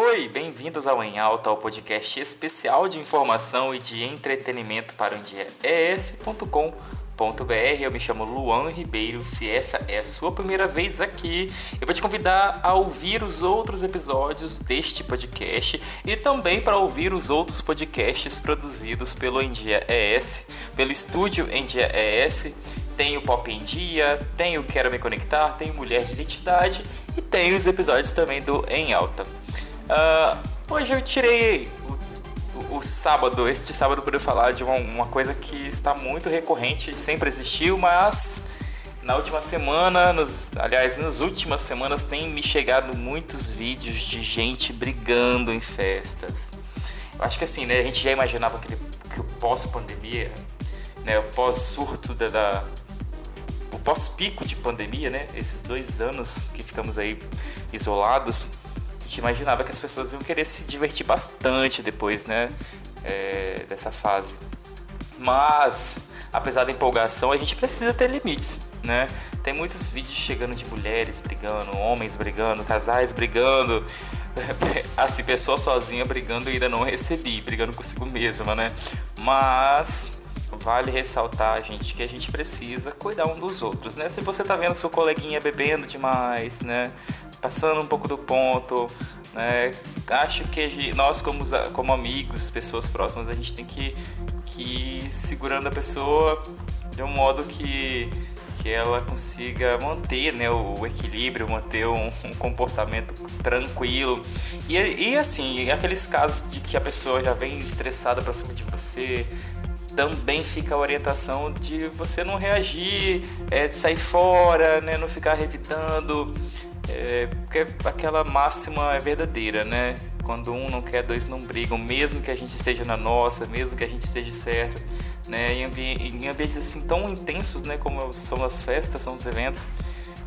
Oi, bem-vindos ao Em Alta, ao podcast especial de informação e de entretenimento para o dia es.com.br. Eu me chamo Luan Ribeiro. Se essa é a sua primeira vez aqui, eu vou te convidar a ouvir os outros episódios deste podcast e também para ouvir os outros podcasts produzidos pelo Em Dia ES, pelo estúdio Em Dia ES. Tem o Pop em Dia, tem o Quero Me Conectar, tem Mulher de Identidade e tem os episódios também do Em Alta. Uh, hoje eu tirei o, o, sábado, este sábado, para falar de uma, uma, coisa que está muito recorrente, sempre existiu, mas na última semana, nos, aliás, nas últimas semanas, tem me chegado muitos vídeos de gente brigando em festas. Eu acho que assim, né, a gente já imaginava aquele, que o pós-pandemia, né, o pós-surto da, da o pós-pico de pandemia, né, esses dois anos que ficamos aí isolados, gente imaginava que as pessoas iam querer se divertir bastante depois, né? É, dessa fase. Mas, apesar da empolgação, a gente precisa ter limites, né? Tem muitos vídeos chegando de mulheres brigando, homens brigando, casais brigando, assim, pessoa sozinha brigando e ainda não recebi, brigando consigo mesma, né? Mas vale ressaltar, gente, que a gente precisa cuidar um dos outros, né? Se você tá vendo seu coleguinha bebendo demais, né? Passando um pouco do ponto. Né? Acho que nós, como, como amigos, pessoas próximas, a gente tem que, que ir segurando a pessoa de um modo que, que ela consiga manter né, o, equilíbrio, manter um, um comportamento tranquilo. E, e assim, aqueles casos de que a pessoa já vem estressada pra cima de você, também fica a orientação de você não reagir, é, de sair fora, né, não ficar revidando. É, porque aquela máxima é verdadeira, né? Quando um não quer, dois não brigam, mesmo que a gente esteja na nossa, mesmo que a gente esteja certo, né? Em, ambi em ambientes assim tão intensos, né? Como são as festas, são os eventos,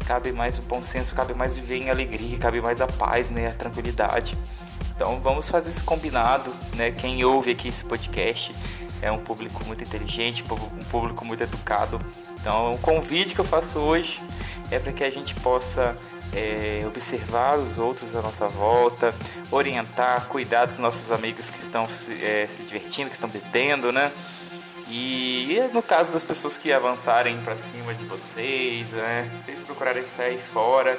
cabe mais o bom senso, cabe mais viver em alegria, cabe mais a paz, né? A tranquilidade. Então vamos fazer esse combinado, né? Quem ouve aqui esse podcast é um público muito inteligente, um público muito educado. Então o convite que eu faço hoje é para que a gente possa é, observar os outros à nossa volta, orientar, cuidar dos nossos amigos que estão se, é, se divertindo, que estão bebendo, né? E no caso das pessoas que avançarem para cima de vocês, né? Vocês procurarem sair fora,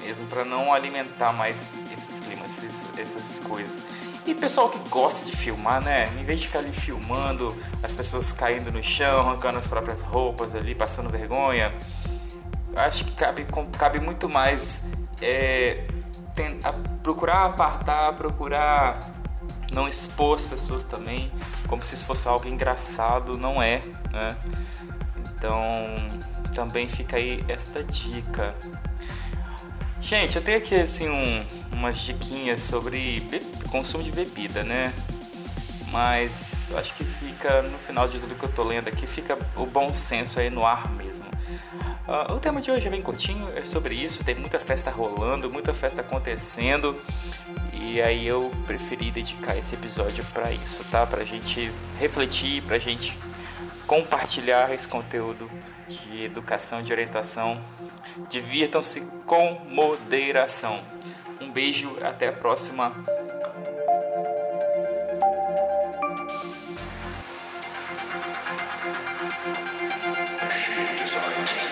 mesmo para não alimentar mais esses climas, esses, essas coisas. E pessoal que gosta de filmar, né? Em vez de ficar ali filmando as pessoas caindo no chão, arrancando as próprias roupas ali, passando vergonha, acho que cabe, cabe muito mais é, tem, a, procurar apartar, procurar não expor as pessoas também, como se isso fosse algo engraçado, não é, né? Então também fica aí esta dica. Gente, eu tenho aqui assim um, umas diquinhas sobre consumo de bebida, né? mas acho que fica no final de tudo que eu tô lendo aqui, fica o bom senso aí no ar mesmo. Uh, o tema de hoje é bem curtinho, é sobre isso, tem muita festa rolando, muita festa acontecendo, e aí eu preferi dedicar esse episódio para isso, tá? Pra gente refletir, pra gente compartilhar esse conteúdo de educação, de orientação. Divirtam-se com moderação. Um beijo, até a próxima. eyes on me.